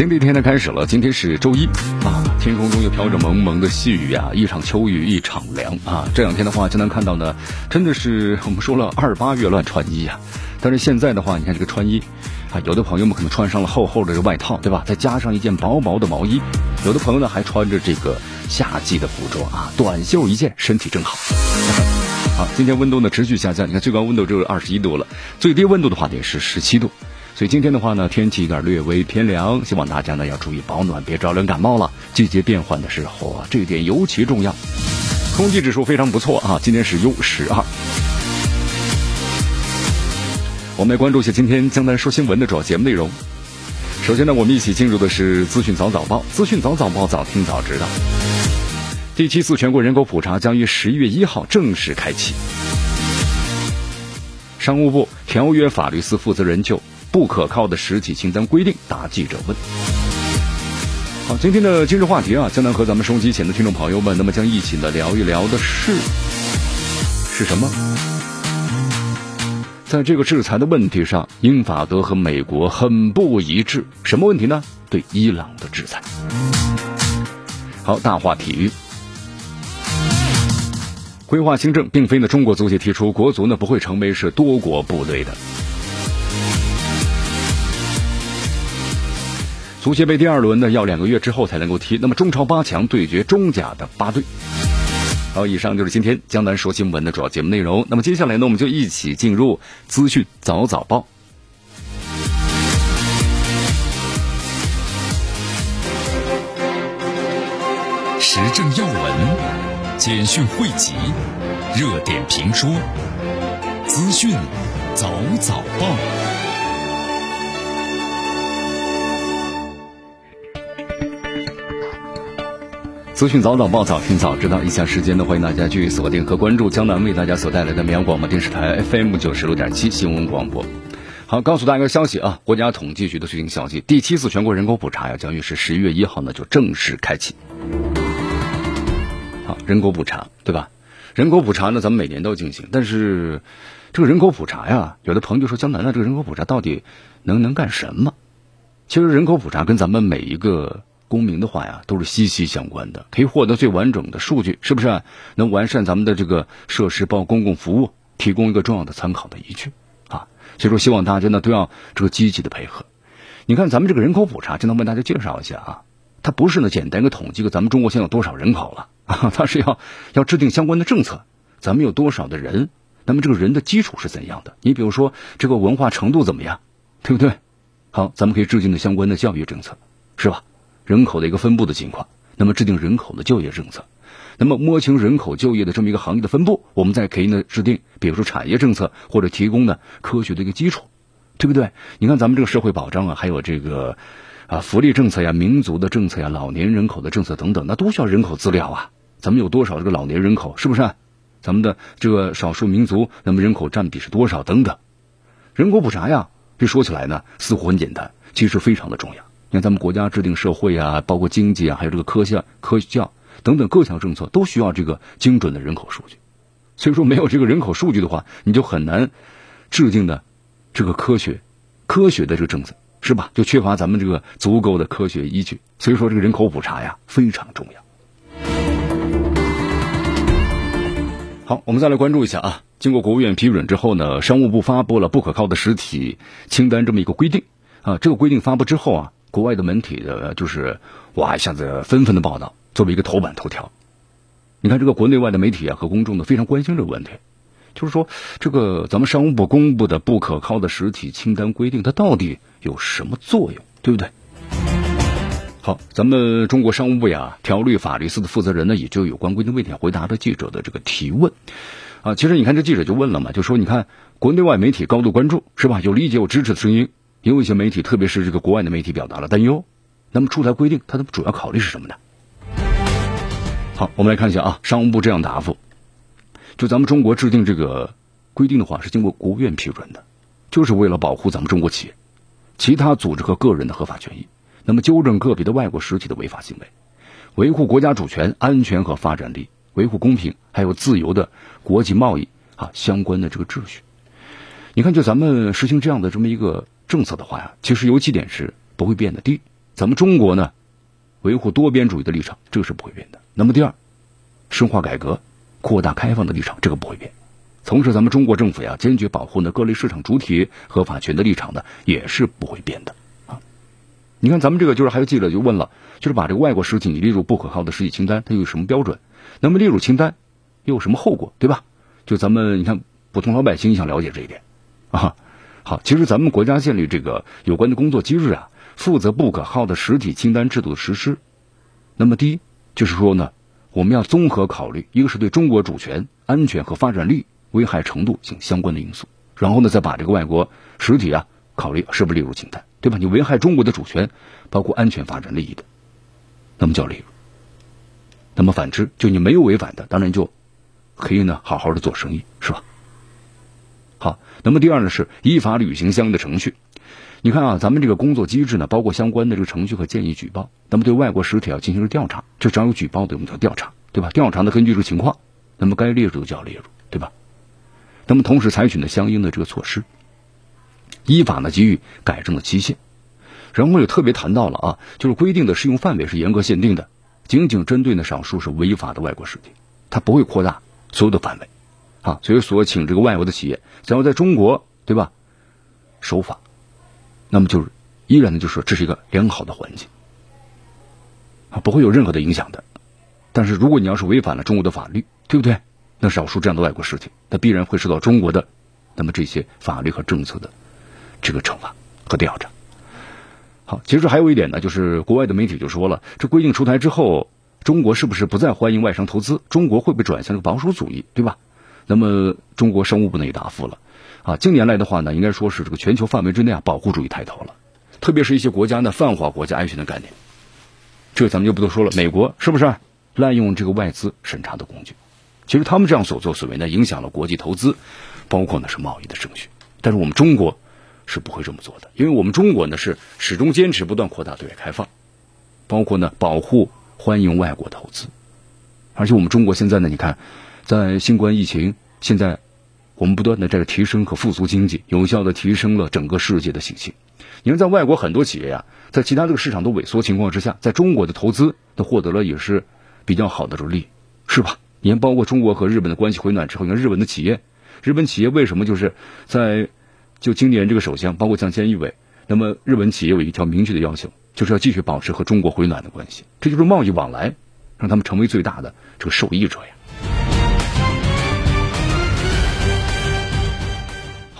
新的一天呢开始了，今天是周一啊，天空中又飘着蒙蒙的细雨啊，一场秋雨一场凉啊。这两天的话，就能看到呢，真的是我们说了二八月乱穿衣啊。但是现在的话，你看这个穿衣啊，有的朋友们可能穿上了厚厚的这外套，对吧？再加上一件薄薄的毛衣，有的朋友呢还穿着这个夏季的服装啊，短袖一件，身体正好。好，今天温度呢持续下降，你看最高温度只有二十一度了，最低温度的话也是十七度。所以今天的话呢，天气有点略微偏凉，希望大家呢要注意保暖，别着凉感冒了。季节变换的时候啊，这一点尤其重要。空气指数非常不错啊，今天是 U 十二。我们来关注一下今天江南说新闻的主要节目内容。首先呢，我们一起进入的是资讯早早报，资讯早早报，早听早知道。第七次全国人口普查将于十一月一号正式开启。商务部条约法律司负责人就。不可靠的实体清单规定，答记者问。好，今天的今日话题啊，将能和咱们收机前的听众朋友们，那么将一起呢聊一聊的是是什么？在这个制裁的问题上，英法德和美国很不一致。什么问题呢？对伊朗的制裁。好，大话体育，规划新政，并非呢中国足协提出，国足呢不会成为是多国部队的。足协杯第二轮呢，要两个月之后才能够踢。那么中超八强对决中甲的八队。好，以上就是今天江南说新闻的主要节目内容。那么接下来呢，我们就一起进入资讯早早报。时政要闻、简讯汇集、热点评说、资讯早早报。资讯早早报，早听早知道。以下时间呢，欢迎大家继续锁定和关注江南为大家所带来的绵阳广播电视台 FM 九十六点七新闻广播。好，告诉大家一个消息啊，国家统计局的最新消息，第七次全国人口普查呀，将于是十一月一号呢就正式开启。好，人口普查对吧？人口普查呢，咱们每年都进行，但是这个人口普查呀，有的朋友就说江南的这个人口普查到底能能干什么？其实人口普查跟咱们每一个。公民的话呀，都是息息相关的，可以获得最完整的数据，是不是？能完善咱们的这个设施包括公共服务，提供一个重要的参考的依据啊。所以说，希望大家呢都要这个积极的配合。你看，咱们这个人口普查，就能为大家介绍一下啊。它不是呢简单一个统计个咱们中国现在有多少人口了啊，它是要要制定相关的政策。咱们有多少的人？那么这个人的基础是怎样的？你比如说这个文化程度怎么样，对不对？好，咱们可以制定的相关的教育政策，是吧？人口的一个分布的情况，那么制定人口的就业政策，那么摸清人口就业的这么一个行业的分布，我们再可以呢制定，比如说产业政策或者提供呢科学的一个基础，对不对？你看咱们这个社会保障啊，还有这个啊福利政策呀、民族的政策呀、老年人口的政策等等，那都需要人口资料啊。咱们有多少这个老年人口，是不是？啊咱们的这个少数民族，那么人口占比是多少等等？人口普查呀，这说起来呢似乎很简单，其实非常的重要。你看，咱们国家制定社会啊，包括经济啊，还有这个科学、科学教等等各项政策，都需要这个精准的人口数据。所以说，没有这个人口数据的话，你就很难制定的这个科学、科学的这个政策，是吧？就缺乏咱们这个足够的科学依据。所以说，这个人口普查呀非常重要。好，我们再来关注一下啊，经过国务院批准之后呢，商务部发布了不可靠的实体清单这么一个规定啊。这个规定发布之后啊。国外的媒体的，就是哇，一下子纷纷的报道，作为一个头版头条。你看，这个国内外的媒体啊和公众呢非常关心这个问题，就是说，这个咱们商务部公布的不可靠的实体清单规定，它到底有什么作用，对不对？好，咱们中国商务部呀，条例法律司的负责人呢，也就有关规定问题回答了记者的这个提问。啊，其实你看这记者就问了嘛，就说你看国内外媒体高度关注是吧？有理解有支持的声音，也有一些媒体，特别是这个国外的媒体表达了担忧。那么出台规定，它的主要考虑是什么呢？好，我们来看一下啊，商务部这样答复：就咱们中国制定这个规定的话，是经过国务院批准的，就是为了保护咱们中国企业、其他组织和个人的合法权益，那么纠正个别的外国实体的违法行为，维护国家主权、安全和发展利益。维护公平还有自由的国际贸易啊相关的这个秩序，你看，就咱们实行这样的这么一个政策的话呀，其实有几点是不会变的。第一，咱们中国呢维护多边主义的立场，这个是不会变的。那么第二，深化改革、扩大开放的立场，这个不会变。同时，咱们中国政府呀坚决保护呢各类市场主体合法权的立场呢也是不会变的啊。你看，咱们这个就是还有记者就问了，就是把这个外国实体你列入不可靠的实体清单，它有什么标准？那么列入清单又有什么后果，对吧？就咱们你看，普通老百姓想了解这一点啊。好，其实咱们国家建立这个有关的工作机制啊，负责不可靠的实体清单制度的实施。那么第一就是说呢，我们要综合考虑，一个是对中国主权、安全和发展利益危害程度等相关的因素，然后呢再把这个外国实体啊考虑是不是列入清单，对吧？你危害中国的主权，包括安全发展利益的，那么叫列入。那么反之，就你没有违反的，当然就可以呢好好的做生意，是吧？好，那么第二呢是依法履行相应的程序。你看啊，咱们这个工作机制呢，包括相关的这个程序和建议举报。那么对外国实体要进行调查，这只要有举报的，我们叫调查，对吧？调查的根据这个情况，那么该列入的就要列入，对吧？那么同时采取呢相应的这个措施，依法呢给予改正的期限。然后也特别谈到了啊，就是规定的适用范围是严格限定的。仅仅针对呢少数是违法的外国实体，它不会扩大所有的范围，啊，所以说请这个外国的企业想要在中国，对吧，守法，那么就是依然呢，就说这是一个良好的环境，啊，不会有任何的影响的。但是如果你要是违反了中国的法律，对不对？那少数这样的外国实体，那必然会受到中国的那么这些法律和政策的这个惩罚和调查。好，其实还有一点呢，就是国外的媒体就说了，这规定出台之后，中国是不是不再欢迎外商投资？中国会不会转向这个保守主义，对吧？那么中国商务部呢也答复了，啊，近年来的话呢，应该说是这个全球范围之内啊，保护主义抬头了，特别是一些国家呢泛化国家安全的概念，这咱们就不多说了。美国是不是滥用这个外资审查的工具？其实他们这样所作所为呢，影响了国际投资，包括呢是贸易的程序。但是我们中国。是不会这么做的，因为我们中国呢是始终坚持不断扩大对外开放，包括呢保护欢迎外国投资，而且我们中国现在呢，你看，在新冠疫情，现在我们不断的这提升和复苏经济，有效的提升了整个世界的信心。你看，在外国很多企业呀，在其他这个市场都萎缩情况之下，在中国的投资都获得了也是比较好的这个利，是吧？你看，包括中国和日本的关系回暖之后，你看日本的企业，日本企业为什么就是在。就今年这个首相，包括像菅义伟，那么日本企业有一条明确的要求，就是要继续保持和中国回暖的关系，这就是贸易往来，让他们成为最大的这个受益者呀。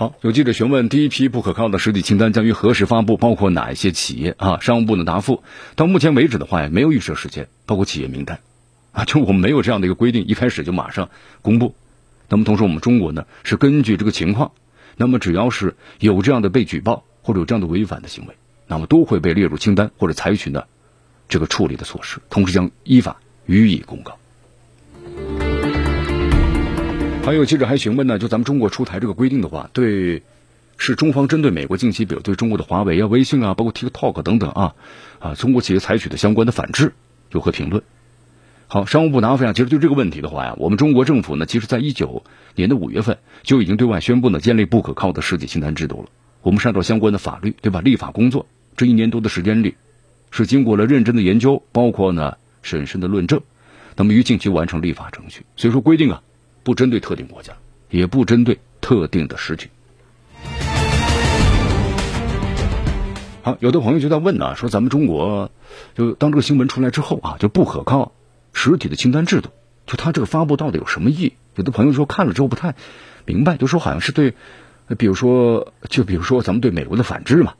好，有记者询问第一批不可靠的实体清单将于何时发布，包括哪一些企业啊？商务部的答复，到目前为止的话也没有预设时间，包括企业名单啊，就我们没有这样的一个规定，一开始就马上公布。那么同时，我们中国呢是根据这个情况。那么只要是有这样的被举报或者有这样的违反的行为，那么都会被列入清单或者采取呢这个处理的措施，同时将依法予以公告。还有记者还询问呢，就咱们中国出台这个规定的话，对是中方针对美国近期比如对中国的华为啊、微信啊、包括 TikTok 等等啊啊中国企业采取的相关的反制有何评论？好，商务部答复呀，其实对这个问题的话呀，我们中国政府呢，其实在一九年的五月份就已经对外宣布呢，建立不可靠的实体清单制度了。我们是按照相关的法律，对吧？立法工作这一年多的时间里，是经过了认真的研究，包括呢审慎的论证，那么于近期完成立法程序。所以说规定啊，不针对特定国家，也不针对特定的实体。好，有的朋友就在问呢，说咱们中国就当这个新闻出来之后啊，就不可靠。实体的清单制度，就它这个发布到底有什么意义？有的朋友说看了之后不太明白，就说好像是对，比如说，就比如说咱们对美国的反制嘛，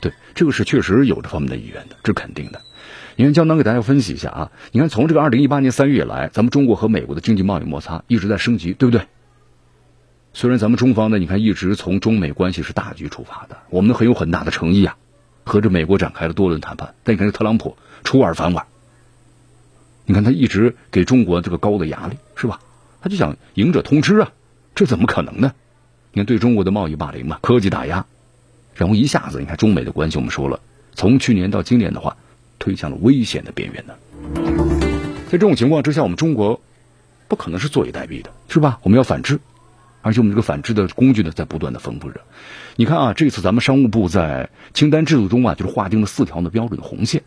对，这个是确实有这方面的意愿的，这肯定的。你看江南给大家分析一下啊，你看从这个二零一八年三月以来，咱们中国和美国的经济贸易摩擦一直在升级，对不对？虽然咱们中方呢，你看一直从中美关系是大局出发的，我们很有很大的诚意啊，和这美国展开了多轮谈判。但你看这特朗普出尔反尔，你看他一直给中国这个高的压力，是吧？他就想赢者通吃啊，这怎么可能呢？你看对中国的贸易霸凌嘛，科技打压，然后一下子你看中美的关系，我们说了，从去年到今年的话，推向了危险的边缘呢。在这种情况之下，我们中国不可能是坐以待毙的，是吧？我们要反制。而且我们这个反制的工具呢，在不断的丰富着。你看啊，这次咱们商务部在清单制度中啊，就是划定了四条的标准红线。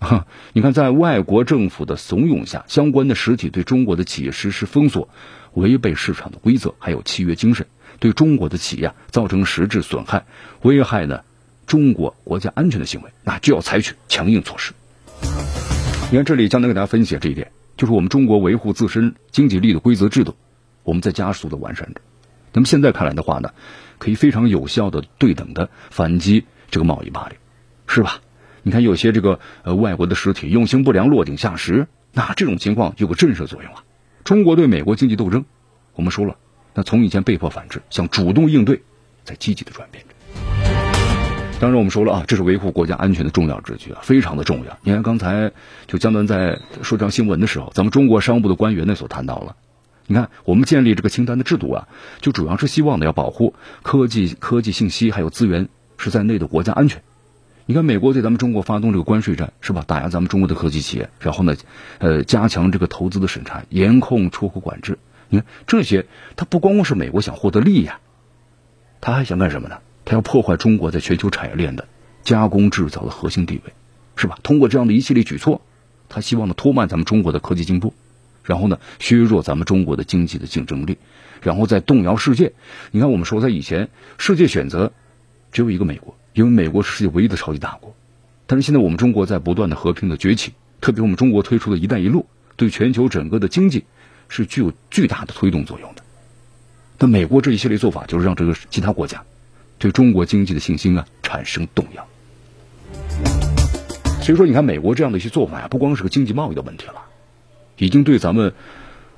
哈，你看，在外国政府的怂恿下，相关的实体对中国的企业实施封锁，违背市场的规则，还有契约精神，对中国的企业造成实质损害，危害呢中国国家安全的行为，那就要采取强硬措施。你看，这里江南给大家分析这一点，就是我们中国维护自身经济利益的规则制度。我们在加速的完善着，那么现在看来的话呢，可以非常有效的对等的反击这个贸易霸凌，是吧？你看有些这个呃外国的实体用心不良落井下石，那这种情况有个震慑作用啊。中国对美国经济斗争，我们说了，那从以前被迫反制，向主动应对，在积极的转变。当然我们说了啊，这是维护国家安全的重要之举啊，非常的重要。你看刚才就江南在说这条新闻的时候，咱们中国商务部的官员呢所谈到了。你看，我们建立这个清单的制度啊，就主要是希望呢，要保护科技、科技信息还有资源是在内的国家安全。你看，美国对咱们中国发动这个关税战，是吧？打压咱们中国的科技企业，然后呢，呃，加强这个投资的审查，严控出口管制。你看这些，它不光光是美国想获得利益啊，他还想干什么呢？他要破坏中国在全球产业链的加工制造的核心地位，是吧？通过这样的一系列举措，他希望呢，拖慢咱们中国的科技进步。然后呢，削弱咱们中国的经济的竞争力，然后再动摇世界。你看，我们说在以前，世界选择只有一个美国，因为美国是世界唯一的超级大国。但是现在我们中国在不断的和平的崛起，特别我们中国推出的一带一路，对全球整个的经济是具有巨大的推动作用的。那美国这一系列做法，就是让这个其他国家对中国经济的信心啊产生动摇。所以说，你看美国这样的一些做法呀，不光是个经济贸易的问题了。已经对咱们，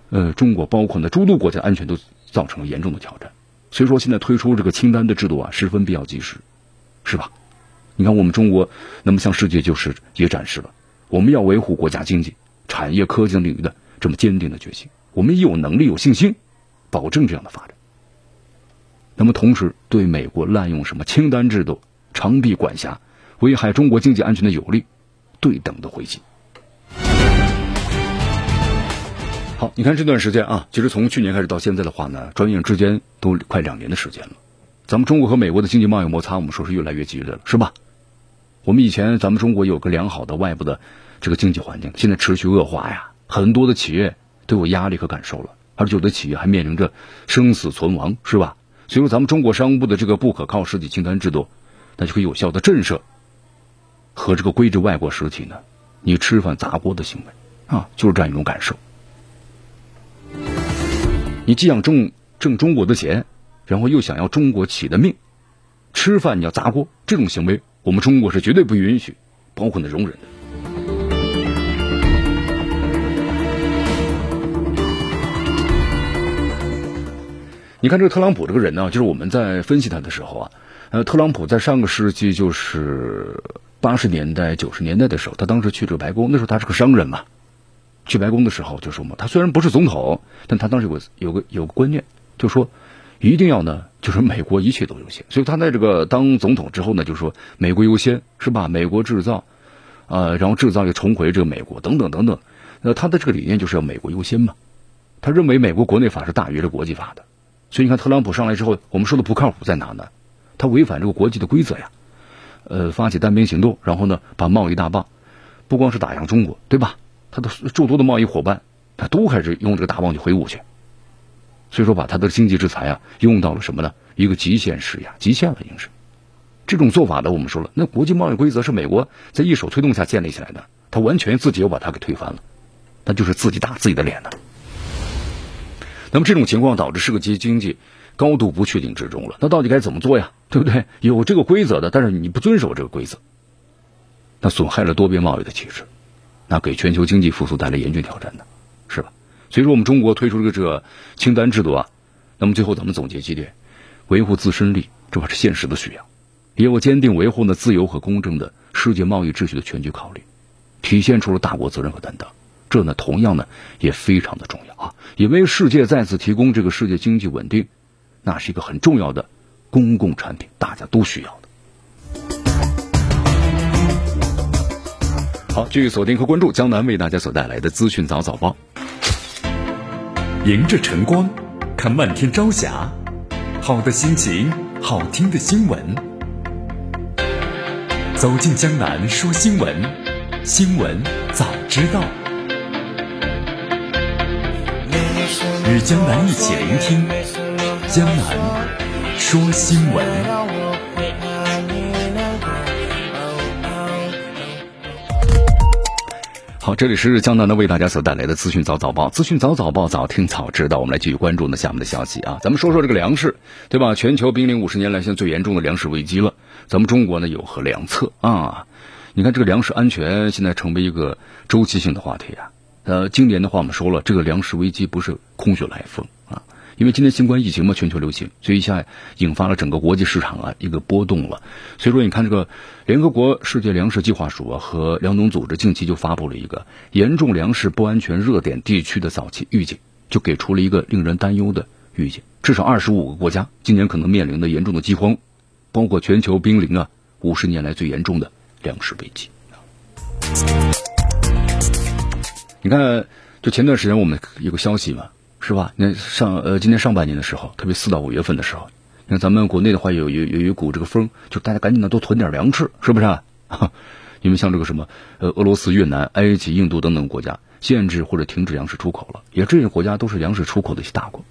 呃，中国包括呢诸多国家安全都造成了严重的挑战。所以说，现在推出这个清单的制度啊，十分必要及时，是吧？你看，我们中国那么向世界就是也展示了，我们要维护国家经济、产业、科技领域的这么坚定的决心。我们有能力、有信心，保证这样的发展。那么，同时对美国滥用什么清单制度、长臂管辖、危害中国经济安全的有力，对等的回击。好，你看这段时间啊，其实从去年开始到现在的话呢，转眼之间都快两年的时间了。咱们中国和美国的经济贸易摩擦，我们说是越来越激烈了，是吧？我们以前咱们中国有个良好的外部的这个经济环境，现在持续恶化呀，很多的企业都有压力和感受了，而有的企业还面临着生死存亡，是吧？所以说，咱们中国商务部的这个不可靠实体清单制度，那就可以有效的震慑和这个规制外国实体呢，你吃饭砸锅的行为啊，就是这样一种感受。你既想挣挣中国的钱，然后又想要中国企的命，吃饭你要砸锅，这种行为我们中国是绝对不允许，包括呢容忍的。你看这个特朗普这个人呢，就是我们在分析他的时候啊，呃，特朗普在上个世纪就是八十年代、九十年代的时候，他当时去这个白宫，那时候他是个商人嘛。去白宫的时候就说嘛，他虽然不是总统，但他当时有个有个有个观念，就说一定要呢，就是美国一切都优先。所以他在这个当总统之后呢，就说美国优先是吧？美国制造，呃，然后制造又重回这个美国等等等等。那他的这个理念就是要美国优先嘛。他认为美国国内法是大于这国际法的。所以你看特朗普上来之后，我们说的不靠谱在哪呢？他违反这个国际的规则呀，呃，发起单边行动，然后呢，把贸易大棒不光是打向中国，对吧？他的诸多的贸易伙伴，他都开始用这个大棒去挥舞去，所以说把他的经济制裁啊用到了什么呢？一个极限时呀，极限了，已经是这种做法呢，我们说了，那国际贸易规则是美国在一手推动下建立起来的，他完全自己又把它给推翻了，那就是自己打自己的脸呢。那么这种情况导致世界经济高度不确定之中了，那到底该怎么做呀？对不对？有这个规则的，但是你不遵守这个规则。那损害了多边贸易的体制，那给全球经济复苏带来严峻挑战的，是吧？所以说，我们中国推出这个清单制度啊，那么最后咱们总结几点：维护自身利益，这还是现实的需要；也有坚定维护呢自由和公正的世界贸易秩序的全局考虑，体现出了大国责任和担当。这呢，同样呢也非常的重要啊，也为世界再次提供这个世界经济稳定，那是一个很重要的公共产品，大家都需要的。好，继续锁定和关注江南为大家所带来的资讯早早报。迎着晨光，看漫天朝霞，好的心情，好听的新闻。走进江南说新闻，新闻早知道。与江南一起聆听江南说新闻。好，这里是江南的为大家所带来的资讯早早报，资讯早早报，早听早知道。我们来继续关注呢下面的消息啊，咱们说说这个粮食，对吧？全球濒临五十年来现在最严重的粮食危机了，咱们中国呢有何良策啊？你看这个粮食安全现在成为一个周期性的话题啊。呃，今年的话我们说了，这个粮食危机不是空穴来风啊。因为今年新冠疫情嘛，全球流行，所以一下引发了整个国际市场啊一个波动了。所以说，你看这个联合国世界粮食计划署啊和粮农组织近期就发布了一个严重粮食不安全热点地区的早期预警，就给出了一个令人担忧的预警。至少二十五个国家今年可能面临的严重的饥荒，包括全球濒临啊五十年来最严重的粮食危机。你看，就前段时间我们有个消息嘛。是吧？你看上呃，今年上半年的时候，特别四到五月份的时候，你看咱们国内的话有有有一股这个风，就大家赶紧的多囤点粮食，是不是？因为像这个什么呃，俄罗斯、越南、埃及、印度等等国家限制或者停止粮食出口了，也这些国家都是粮食出口的一些大国。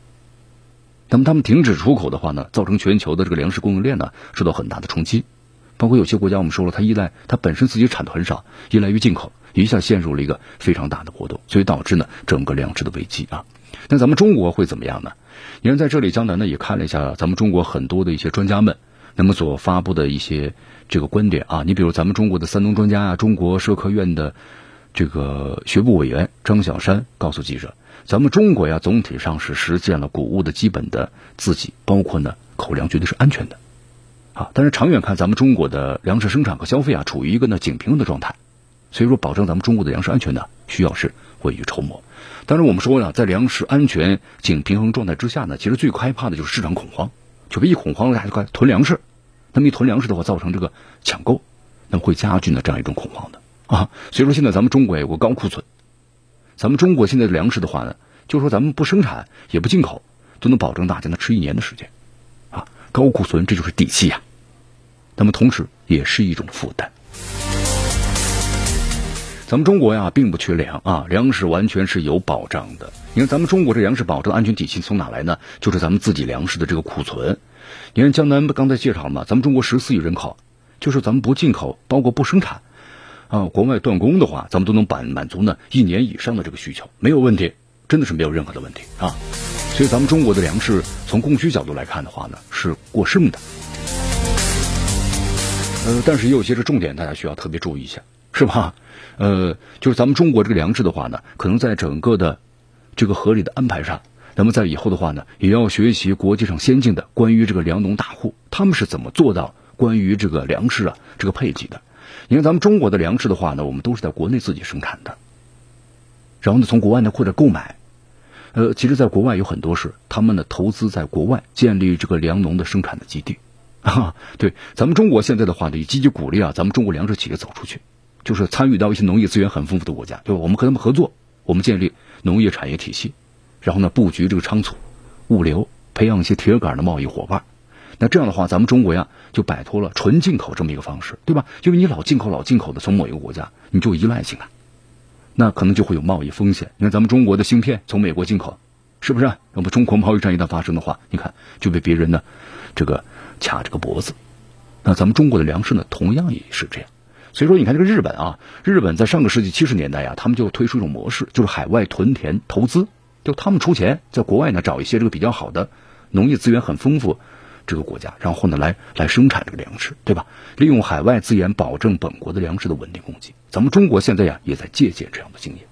那么他们停止出口的话呢，造成全球的这个粮食供应链呢受到很大的冲击，包括有些国家我们说了，它依赖它本身自己产的很少，依赖于进口，一下陷入了一个非常大的波动，所以导致呢整个粮食的危机啊。那咱们中国会怎么样呢？你看，在这里，江南呢也看了一下咱们中国很多的一些专家们，那么所发布的一些这个观点啊。你比如咱们中国的三农专家啊，中国社科院的这个学部委员张小山告诉记者，咱们中国呀总体上是实现了谷物的基本的自给，包括呢口粮绝对是安全的啊。但是长远看，咱们中国的粮食生产和消费啊处于一个呢紧平的状态，所以说保证咱们中国的粮食安全呢需要是未雨绸缪。当然，我们说呢，在粮食安全紧平衡状态之下呢，其实最害怕的就是市场恐慌，就别一恐慌，大家就快囤粮食。那么一囤粮食的话，造成这个抢购，那么会加剧呢这样一种恐慌的啊。所以说，现在咱们中国有个高库存，咱们中国现在的粮食的话呢，就说咱们不生产也不进口，都能保证大家呢吃一年的时间啊。高库存这就是底气呀，那么同时也是一种负担。咱们中国呀，并不缺粮啊，粮食完全是有保障的。你看，咱们中国这粮食保障安全体系从哪来呢？就是咱们自己粮食的这个库存。你看江南刚才介绍了嘛，咱们中国十四亿人口，就是咱们不进口，包括不生产，啊，国外断供的话，咱们都能满满足呢一年以上的这个需求，没有问题，真的是没有任何的问题啊。所以咱们中国的粮食从供需角度来看的话呢，是过剩的。呃，但是也有些是重点，大家需要特别注意一下，是吧？呃，就是咱们中国这个粮食的话呢，可能在整个的这个合理的安排上，那么在以后的话呢，也要学习国际上先进的关于这个粮农大户他们是怎么做到关于这个粮食啊这个配给的。因为咱们中国的粮食的话呢，我们都是在国内自己生产的，然后呢从国外呢或者购买。呃，其实，在国外有很多是他们呢投资在国外建立这个粮农的生产的基地啊。对，咱们中国现在的话呢，也积极鼓励啊，咱们中国粮食企业走出去。就是参与到一些农业资源很丰富的国家，对吧我们和他们合作，我们建立农业产业体系，然后呢布局这个仓储、物流，培养一些铁杆的贸易伙伴。那这样的话，咱们中国呀就摆脱了纯进口这么一个方式，对吧？因为你老进口、老进口的从某一个国家，你就依赖性了，那可能就会有贸易风险。你看咱们中国的芯片从美国进口，是不是？那么中国贸易战一旦发生的话，你看就被别人呢这个卡这个脖子。那咱们中国的粮食呢，同样也是这样。所以说，你看这个日本啊，日本在上个世纪七十年代呀，他们就推出一种模式，就是海外屯田投资，就他们出钱，在国外呢找一些这个比较好的农业资源很丰富，这个国家，然后呢来来生产这个粮食，对吧？利用海外资源保证本国的粮食的稳定供给。咱们中国现在呀也在借鉴这样的经验。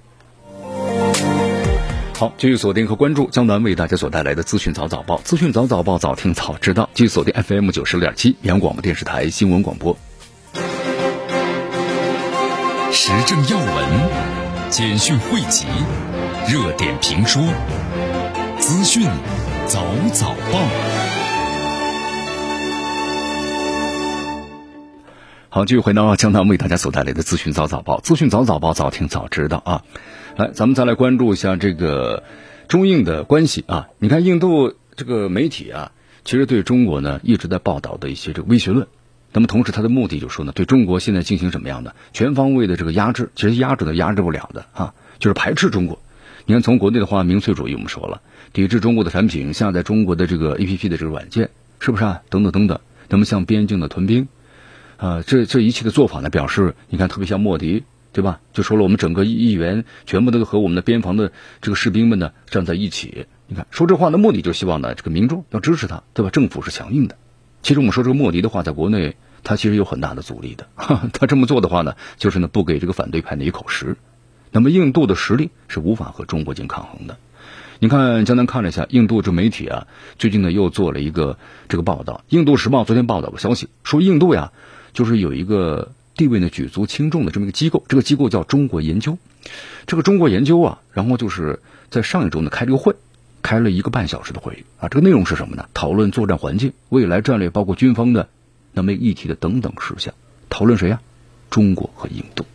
好，继续锁定和关注江南为大家所带来的资讯早早报，资讯早早报早听早知道，继续锁定 FM 九十六点七绵阳广播电视台新闻广播。时政要闻、简讯汇集、热点评说、资讯早早报。好，继续回到江南为大家所带来的资讯早早报，资讯早早报早听早知道啊。来，咱们再来关注一下这个中印的关系啊。你看，印度这个媒体啊，其实对中国呢一直在报道的一些这个威胁论。那么同时，他的目的就说呢，对中国现在进行什么样的全方位的这个压制？其实压制都压制不了的啊，就是排斥中国。你看，从国内的话，民粹主义我们说了，抵制中国的产品，下载中国的这个 A P P 的这个软件，是不是啊？等等等等。那么像边境的屯兵。啊，这这一切的做法呢，表示你看特别像莫迪，对吧？就说了我们整个议员全部都和我们的边防的这个士兵们呢站在一起。你看说这话的目的，就希望呢这个民众要支持他，对吧？政府是强硬的。其实我们说这个莫迪的话，在国内他其实有很大的阻力的。他这么做的话呢，就是呢不给这个反对派呢一口实。那么印度的实力是无法和中国进行抗衡的。你看，江南看了一下印度这媒体啊，最近呢又做了一个这个报道。印度时报昨天报道个消息，说印度呀。就是有一个地位呢举足轻重的这么一个机构，这个机构叫中国研究。这个中国研究啊，然后就是在上一周呢开了个会，开了一个半小时的会议啊。这个内容是什么呢？讨论作战环境、未来战略，包括军方的那么议题的等等事项。讨论谁呀？中国和印度。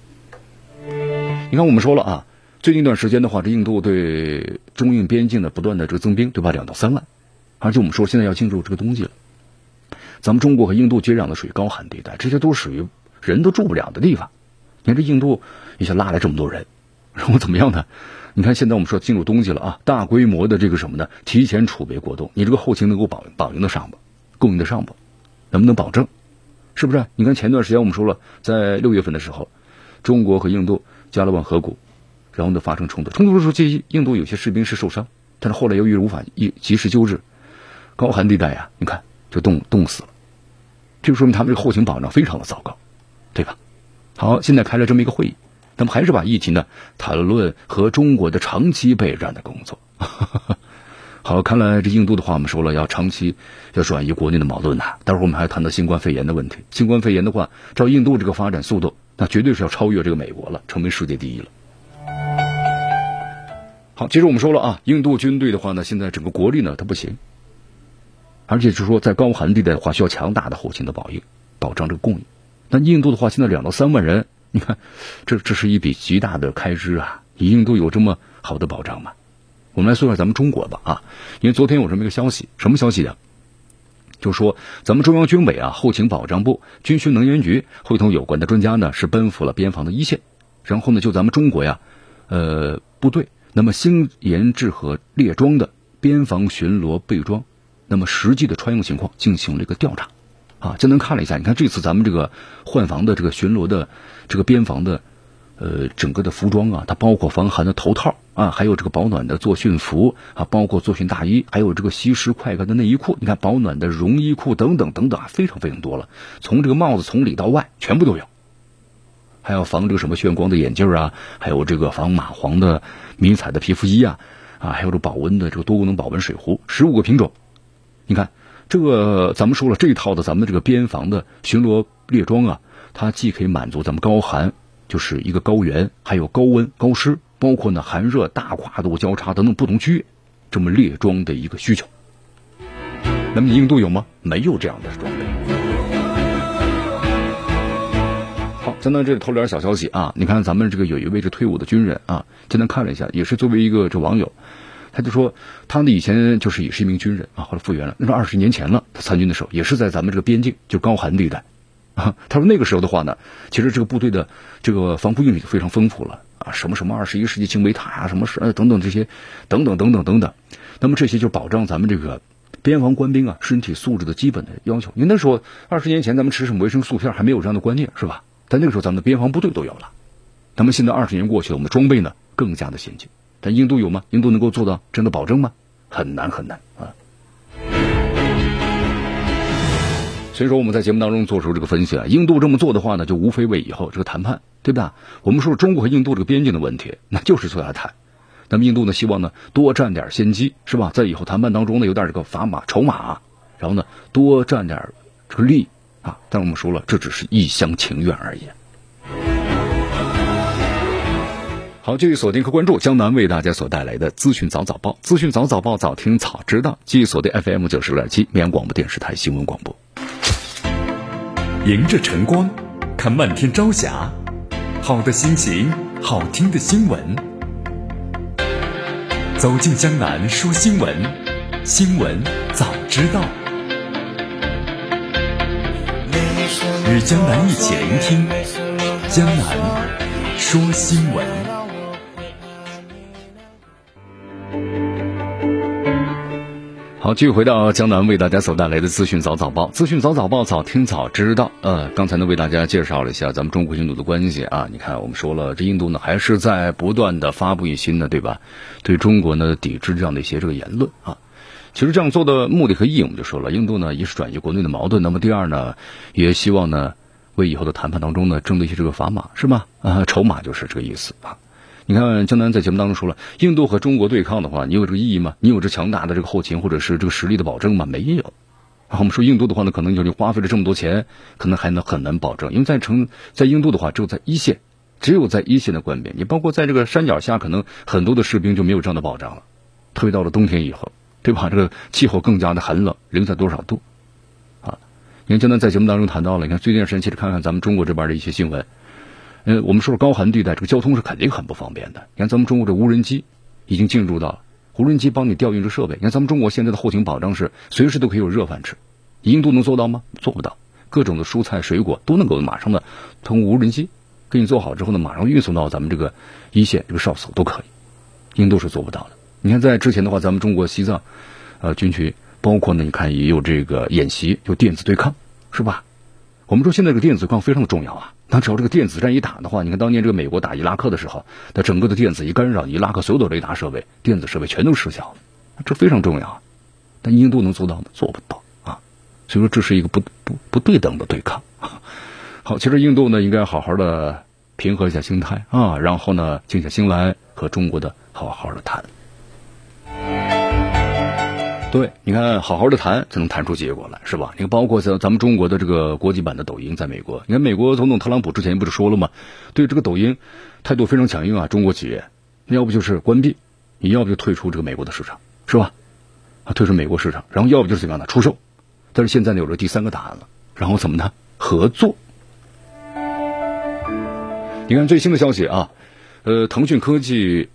你看，我们说了啊，最近一段时间的话，这印度对中印边境的不断的这个增兵，对吧？两到三万，而且我们说现在要进入这个冬季了。咱们中国和印度接壤的属于高寒地带，这些都属于人都住不了的地方。你看这印度一下拉来这么多人，然后怎么样呢？你看现在我们说进入冬季了啊，大规模的这个什么呢？提前储备过冬，你这个后勤能够保保应得上不？供应得上不？能不能保证？是不是？你看前段时间我们说了，在六月份的时候，中国和印度加勒万河谷，然后呢发生冲突，冲突的时候，这些印度有些士兵是受伤，但是后来由于无法一及时救治，高寒地带呀，你看。就冻冻死了，这就说明他们这个后勤保障非常的糟糕，对吧？好，现在开了这么一个会议，咱们还是把议题呢谈论和中国的长期备战的工作。好，看来这印度的话，我们说了要长期要转移国内的矛盾呐。待会儿我们还谈到新冠肺炎的问题。新冠肺炎的话，照印度这个发展速度，那绝对是要超越这个美国了，成为世界第一了。好，其实我们说了啊，印度军队的话呢，现在整个国力呢，它不行。而且是说，在高寒地带的话，需要强大的后勤的保应，保障这个供应。那印度的话，现在两到三万人，你看，这这是一笔极大的开支啊！你印度有这么好的保障吗？我们来说说咱们中国吧啊，因为昨天有这么一个消息，什么消息呢？就说，咱们中央军委啊，后勤保障部、军需能源局会同有关的专家呢，是奔赴了边防的一线，然后呢，就咱们中国呀，呃，部队那么新研制和列装的边防巡逻备装。那么实际的穿用情况进行了一个调查，啊，就能看了一下。你看这次咱们这个换防的这个巡逻的这个边防的，呃，整个的服装啊，它包括防寒的头套啊，还有这个保暖的作训服啊，包括作训大衣，还有这个吸湿快干的内衣裤。你看保暖的绒衣裤等等等等啊，非常非常多了。从这个帽子从里到外全部都有，还要防这个什么眩光的眼镜啊，还有这个防蚂蟥的迷彩的皮肤衣啊，啊，还有这保温的这个多功能保温水壶，十五个品种。你看，这个咱们说了，这一套的咱们这个边防的巡逻列装啊，它既可以满足咱们高寒，就是一个高原，还有高温高湿，包括呢寒热大跨度交叉等等不同区域，这么列装的一个需求。那么你印度有吗？没有这样的装备。好，咱们这里透露点小消息啊，你看咱们这个有一位这退伍的军人啊，今天看了一下，也是作为一个这网友。他就说，他呢以前就是也是一名军人啊，后来复员了。那是二十年前了，他参军的时候也是在咱们这个边境，就高寒地带啊。他说那个时候的话呢，其实这个部队的这个防护用品就非常丰富了啊，什么什么二十一世纪精美塔啊，什么是等等这些，等等等等等等。那么这些就保障咱们这个边防官兵啊身体素质的基本的要求。因为那时候二十年前咱们吃什么维生素片还没有这样的观念是吧？但那个时候咱们的边防部队都有了。那么现在二十年过去了，我们的装备呢更加的先进。但印度有吗？印度能够做到真的保证吗？很难很难啊！所以说我们在节目当中做出这个分析啊，印度这么做的话呢，就无非为以后这个谈判，对吧？我们说中国和印度这个边境的问题，那就是就来谈。那么印度呢，希望呢多占点先机，是吧？在以后谈判当中呢，有点这个砝码筹码，然后呢多占点这个利啊。但我们说了，这只是一厢情愿而已。好，继续锁定和关注江南为大家所带来的资讯早早报，资讯早早报，早听早知道。继续锁定 FM 九十六点七绵阳广播电视台新闻广播。迎着晨光，看漫天朝霞，好的心情，好听的新闻。走进江南说新闻，新闻早知道。与江南一起聆听江南说新闻。好，继续回到江南为大家所带来的资讯早早报，资讯早早报，早听早知道。呃，刚才呢为大家介绍了一下咱们中国印度的关系啊，你看我们说了，这印度呢还是在不断的发布一些呢，对吧？对中国呢抵制这样的一些这个言论啊。其实这样做的目的和意义，我们就说了，印度呢一是转移国内的矛盾，那么第二呢，也希望呢为以后的谈判当中呢争得一些这个砝码，是吧？啊，筹码就是这个意思啊。你看，江南在节目当中说了，印度和中国对抗的话，你有这个意义吗？你有这强大的这个后勤或者是这个实力的保证吗？没有。啊，我们说印度的话呢，可能就你花费了这么多钱，可能还能很难保证，因为在城在印度的话，只有在一线，只有在一线的官兵，你包括在这个山脚下，可能很多的士兵就没有这样的保障了。特别到了冬天以后，对吧？这个气候更加的寒冷，零下多少度？啊，你看江南在节目当中谈到了，你看最近时间，其实看看咱们中国这边的一些新闻。呃，我们说说高寒地带，这个交通是肯定很不方便的。你看，咱们中国这无人机已经进入到了无人机帮你调运这设备。你看，咱们中国现在的后勤保障是随时都可以有热饭吃。印度能做到吗？做不到。各种的蔬菜水果都能够马上的通过无人机给你做好之后呢，马上运送到咱们这个一线这个哨所都可以。印度是做不到的。你看，在之前的话，咱们中国西藏呃军区，包括呢，你看也有这个演习，有电子对抗，是吧？我们说现在这个电子矿非常的重要啊。那只要这个电子战一打的话，你看当年这个美国打伊拉克的时候，它整个的电子一干扰，伊拉克所有的雷达设备、电子设备全都失效了，这非常重要。但印度能做到吗？做不到啊。所以说这是一个不不不对等的对抗。好，其实印度呢应该好好的平和一下心态啊，然后呢静下心来和中国的好好的谈。对，你看，好好的谈才能谈出结果来，是吧？你看，包括像咱们中国的这个国际版的抖音，在美国，你看美国总统特朗普之前不是说了吗？对这个抖音态度非常强硬啊，中国企业，要不就是关闭，你要不就退出这个美国的市场，是吧？啊，退出美国市场，然后要不就是怎么样的出售。但是现在呢，有了第三个答案了，然后怎么呢？合作。你看最新的消息啊，呃，腾讯科技。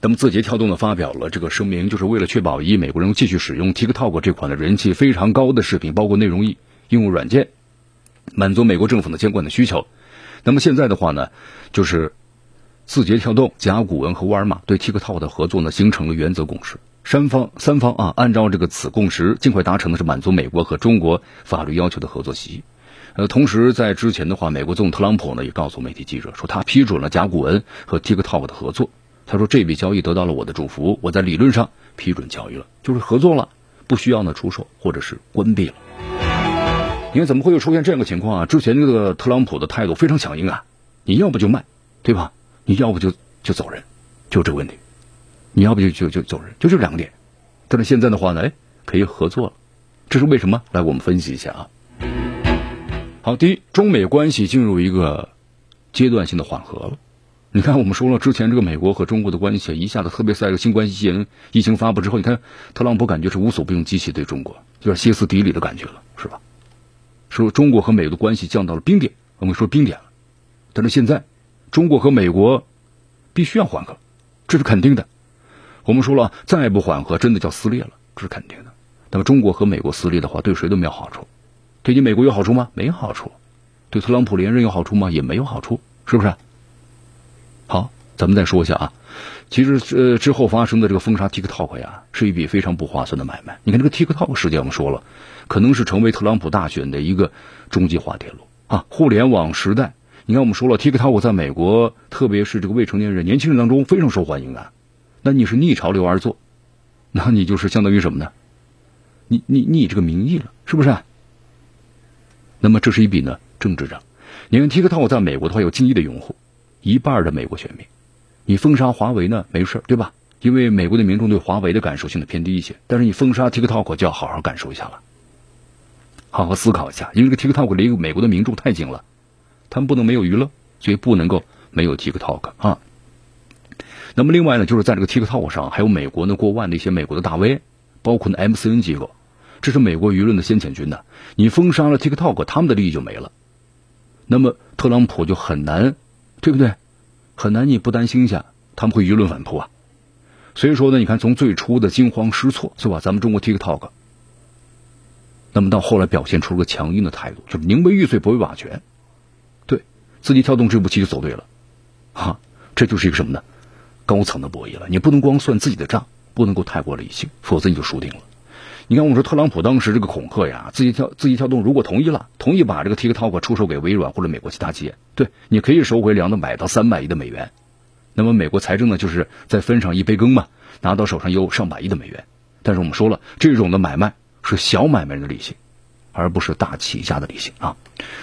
那么字节跳动呢发表了这个声明，就是为了确保一美国人继续使用 TikTok 这款的人气非常高的视频，包括内容应用软件，满足美国政府的监管的需求。那么现在的话呢，就是字节跳动、甲骨文和沃尔玛对 TikTok 的合作呢形成了原则共识，三方三方啊按照这个此共识，尽快达成的是满足美国和中国法律要求的合作协议。呃，同时在之前的话，美国总统特朗普呢也告诉媒体记者说，他批准了甲骨文和 TikTok 的合作。他说：“这笔交易得到了我的祝福，我在理论上批准交易了，就是合作了，不需要呢出售或者是关闭了。你看怎么会有出现这样的情况啊？之前这个特朗普的态度非常强硬啊，你要不就卖，对吧？你要不就就走人，就这个问题，你要不就就就走人，就这两个点。但是现在的话呢，哎，可以合作了，这是为什么？来，我们分析一下啊。好，第一，中美关系进入一个阶段性的缓和了。”你看，我们说了之前这个美国和中国的关系一下子，特别在这个新冠疫情疫情发布之后，你看特朗普感觉是无所不用其极对中国，有点歇斯底里的感觉了，是吧？说中国和美国的关系降到了冰点，我们说冰点了。但是现在，中国和美国必须要缓和，这是肯定的。我们说了，再不缓和，真的叫撕裂了，这是肯定的。那么中国和美国撕裂的话，对谁都没有好处。对你美国有好处吗？没好处。对特朗普连任有好处吗？也没有好处，是不是？好，咱们再说一下啊。其实呃之后发生的这个封杀 TikTok 呀，是一笔非常不划算的买卖。你看这个 TikTok 事件，我们说了，可能是成为特朗普大选的一个终极滑铁卢啊。互联网时代，你看我们说了，TikTok 在美国，特别是这个未成年人、年轻人当中非常受欢迎啊。那你是逆潮流而做，那你就是相当于什么呢？你你逆这个民意了，是不是？那么这是一笔呢政治账。你看 TikTok 在美国的话有近亿的用户，一半的美国选民，你封杀华为呢没事对吧？因为美国的民众对华为的感受性的偏低一些，但是你封杀 TikTok 就要好好感受一下了，好好思考一下，因为这个 TikTok 离美国的民众太近了，他们不能没有娱乐，所以不能够没有 TikTok 啊。那么另外呢，就是在这个 TikTok 上，还有美国呢过万的一些美国的大 V，包括呢 MCN 机构，这是美国舆论的先遣军呢。你封杀了 TikTok，他们的利益就没了，那么特朗普就很难，对不对？很难你不担心一下，他们会舆论反扑啊。所以说呢，你看从最初的惊慌失措是吧？咱们中国 TikTok，那么到后来表现出了个强硬的态度，就是宁为玉碎不为瓦全，对，自己跳动这步棋就走对了，哈，这就是一个什么呢？高层的博弈了。你不能光算自己的账，不能够太过理性，否则你就输定了。你看，我们说特朗普当时这个恐吓呀，字节跳字节跳动如果同意了，同意把这个 TikTok 出售给微软或者美国其他企业，对，你可以收回两百到三百亿的美元。那么美国财政呢，就是再分上一杯羹嘛，拿到手上有上百亿的美元。但是我们说了，这种的买卖是小买卖的理性，而不是大企业家的理性啊。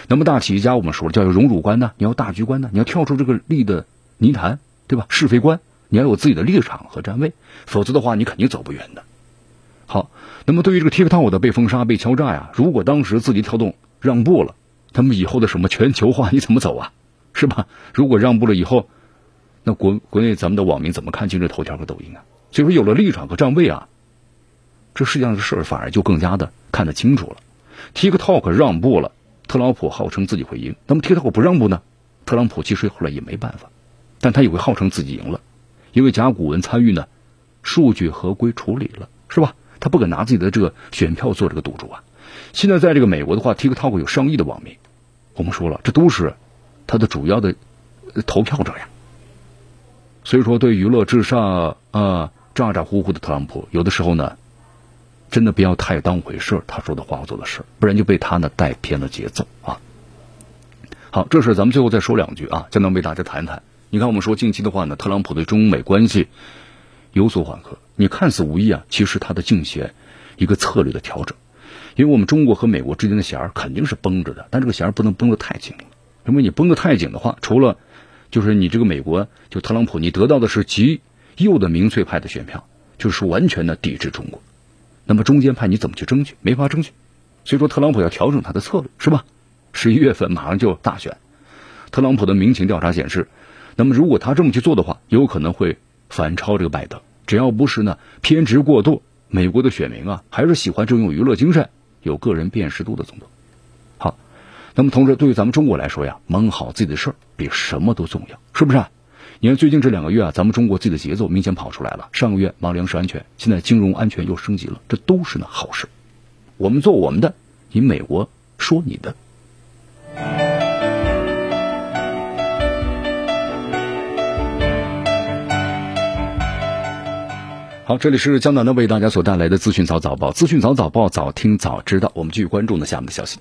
那么大企业家我们说了，叫有荣辱观呢，你要大局观呢，你要跳出这个利的泥潭，对吧？是非观，你要有自己的立场和站位，否则的话，你肯定走不远的。好，那么对于这个 TikTok 的被封杀、被敲诈呀，如果当时字节跳动让步了，他们以后的什么全球化你怎么走啊？是吧？如果让步了以后。那国国内咱们的网民怎么看今日头条和抖音啊？所以说有了立场和站位啊，这世界上的事儿反而就更加的看得清楚了。TikTok 让步了，特朗普号称自己会赢。那么 TikTok 不让步呢？特朗普其实后来也没办法，但他也会号称自己赢了，因为甲骨文参与呢，数据合规处理了，是吧？他不敢拿自己的这个选票做这个赌注啊。现在在这个美国的话，TikTok 有上亿的网民，我们说了，这都是他的主要的投票者呀。所以说，对娱乐至上啊，咋咋呼呼的特朗普，有的时候呢，真的不要太当回事他说的话做的事不然就被他呢带偏了节奏啊。好，这事咱们最后再说两句啊，将能为大家谈谈。你看，我们说近期的话呢，特朗普对中美关系有所缓和，你看似无意啊，其实他的竞选一个策略的调整，因为我们中国和美国之间的弦儿肯定是绷着的，但这个弦儿不能绷得太紧了，因为你绷得太紧的话，除了就是你这个美国，就特朗普，你得到的是极右的民粹派的选票，就是完全的抵制中国。那么中间派你怎么去争取？没法争取。所以说特朗普要调整他的策略，是吧？十一月份马上就大选，特朗普的民情调查显示，那么如果他这么去做的话，有可能会反超这个拜登。只要不是呢偏执过度，美国的选民啊还是喜欢这种娱乐精神、有个人辨识度的总统。好那么，同时对于咱们中国来说呀，忙好自己的事儿比什么都重要，是不是？你看最近这两个月啊，咱们中国自己的节奏明显跑出来了。上个月忙粮食安全，现在金融安全又升级了，这都是呢好事。我们做我们的，你美国说你的。好，这里是江南的为大家所带来的资讯早早报，资讯早早报，早听早知道。我们继续关注呢下面的消息。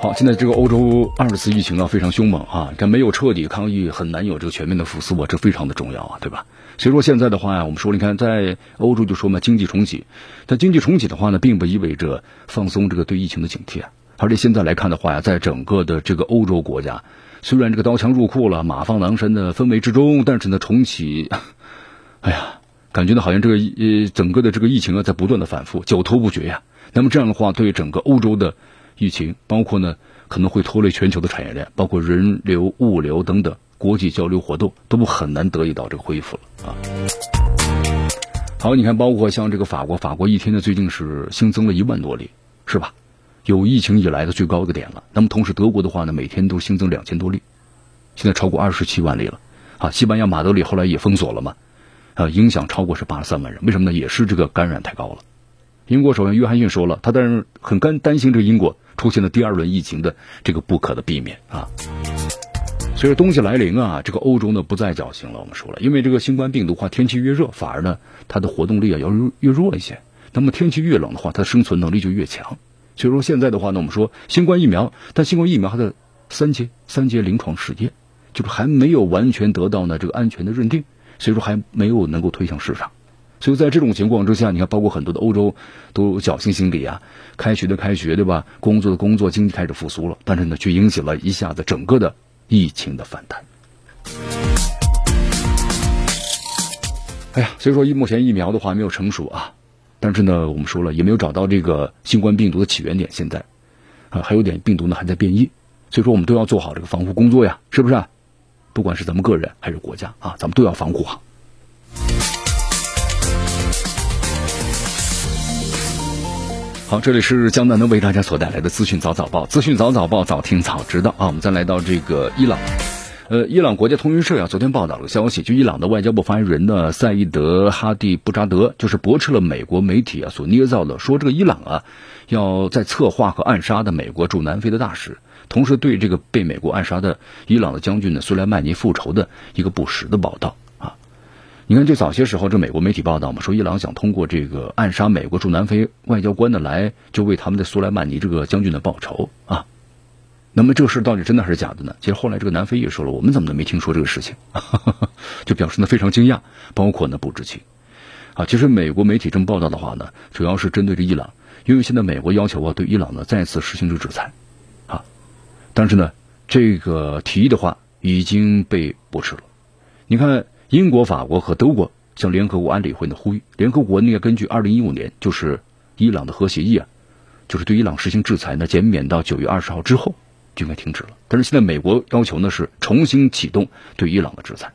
好，现在这个欧洲二次疫情啊非常凶猛啊，这没有彻底抗疫，很难有这个全面的复苏啊，这非常的重要啊，对吧？所以说现在的话呀，我们说，你看在欧洲就说嘛，经济重启，但经济重启的话呢，并不意味着放松这个对疫情的警惕啊。而且现在来看的话呀，在整个的这个欧洲国家，虽然这个刀枪入库了，马放狼山的氛围之中，但是呢，重启，哎呀，感觉呢好像这个呃整个的这个疫情啊在不断的反复，久拖不决呀。那么这样的话，对整个欧洲的。疫情包括呢，可能会拖累全球的产业链，包括人流、物流等等国际交流活动都很难得以到这个恢复了啊。好，你看，包括像这个法国，法国一天呢最近是新增了一万多例，是吧？有疫情以来的最高的点了。那么同时，德国的话呢，每天都新增两千多例，现在超过二十七万例了。啊，西班牙马德里后来也封锁了嘛，啊，影响超过是八十三万人。为什么呢？也是这个感染太高了。英国首相约翰逊说了，他当然很担担心这个英国。出现了第二轮疫情的这个不可的避免啊，随着冬季来临啊，这个欧洲呢不再侥幸了。我们说了，因为这个新冠病毒话，天气越热，反而呢它的活动力啊要越弱一些。那么天气越冷的话，它的生存能力就越强。所以说现在的话呢，我们说新冠疫苗，但新冠疫苗它的三阶三阶临床试验，就是还没有完全得到呢这个安全的认定，所以说还没有能够推向市场。所以在这种情况之下，你看，包括很多的欧洲都侥幸心理啊，开学的开学，对吧？工作的工作，经济开始复苏了，但是呢，却引起了一下子整个的疫情的反弹。哎呀，所以说目前疫苗的话没有成熟啊，但是呢，我们说了也没有找到这个新冠病毒的起源点，现在啊还有点病毒呢还在变异，所以说我们都要做好这个防护工作呀，是不是啊？不管是咱们个人还是国家啊，咱们都要防护好。好，这里是江南能为大家所带来的资讯早早报，资讯早早报，早听早知道啊。我们再来到这个伊朗，呃，伊朗国家通讯社呀，昨天报道了消息，就伊朗的外交部发言人呢，赛义德哈蒂布扎德，就是驳斥了美国媒体啊所捏造的，说这个伊朗啊要在策划和暗杀的美国驻南非的大使，同时对这个被美国暗杀的伊朗的将军呢苏莱曼尼复仇的一个不实的报道啊。你看，就早些时候，这美国媒体报道嘛，说伊朗想通过这个暗杀美国驻南非外交官的来，就为他们的苏莱曼尼这个将军的报仇啊。那么这事到底真的还是假的呢？其实后来这个南非也说了，我们怎么都没听说这个事情，就表示呢非常惊讶，包括呢不知情。啊，其实美国媒体这么报道的话呢，主要是针对着伊朗，因为现在美国要求啊对伊朗呢再次实行这个制裁，但是呢这个提议的话已经被驳斥了。你看。英国、法国和德国向联合国安理会的呼吁，联合国呢根据二零一五年就是伊朗的核协议啊，就是对伊朗实行制裁呢，减免到九月二十号之后就应该停止了。但是现在美国要求呢是重新启动对伊朗的制裁，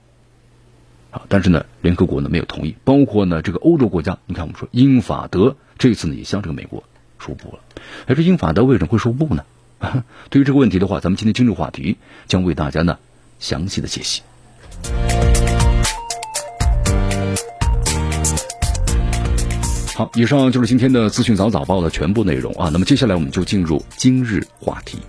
啊，但是呢联合国呢没有同意，包括呢这个欧洲国家，你看我们说英法德这次呢也向这个美国说不了。哎，这英法德为什么会说不呢？对于这个问题的话，咱们今天今日话题将为大家呢详细的解析。好，以上就是今天的资讯早早报的全部内容啊。那么接下来我们就进入今日话题。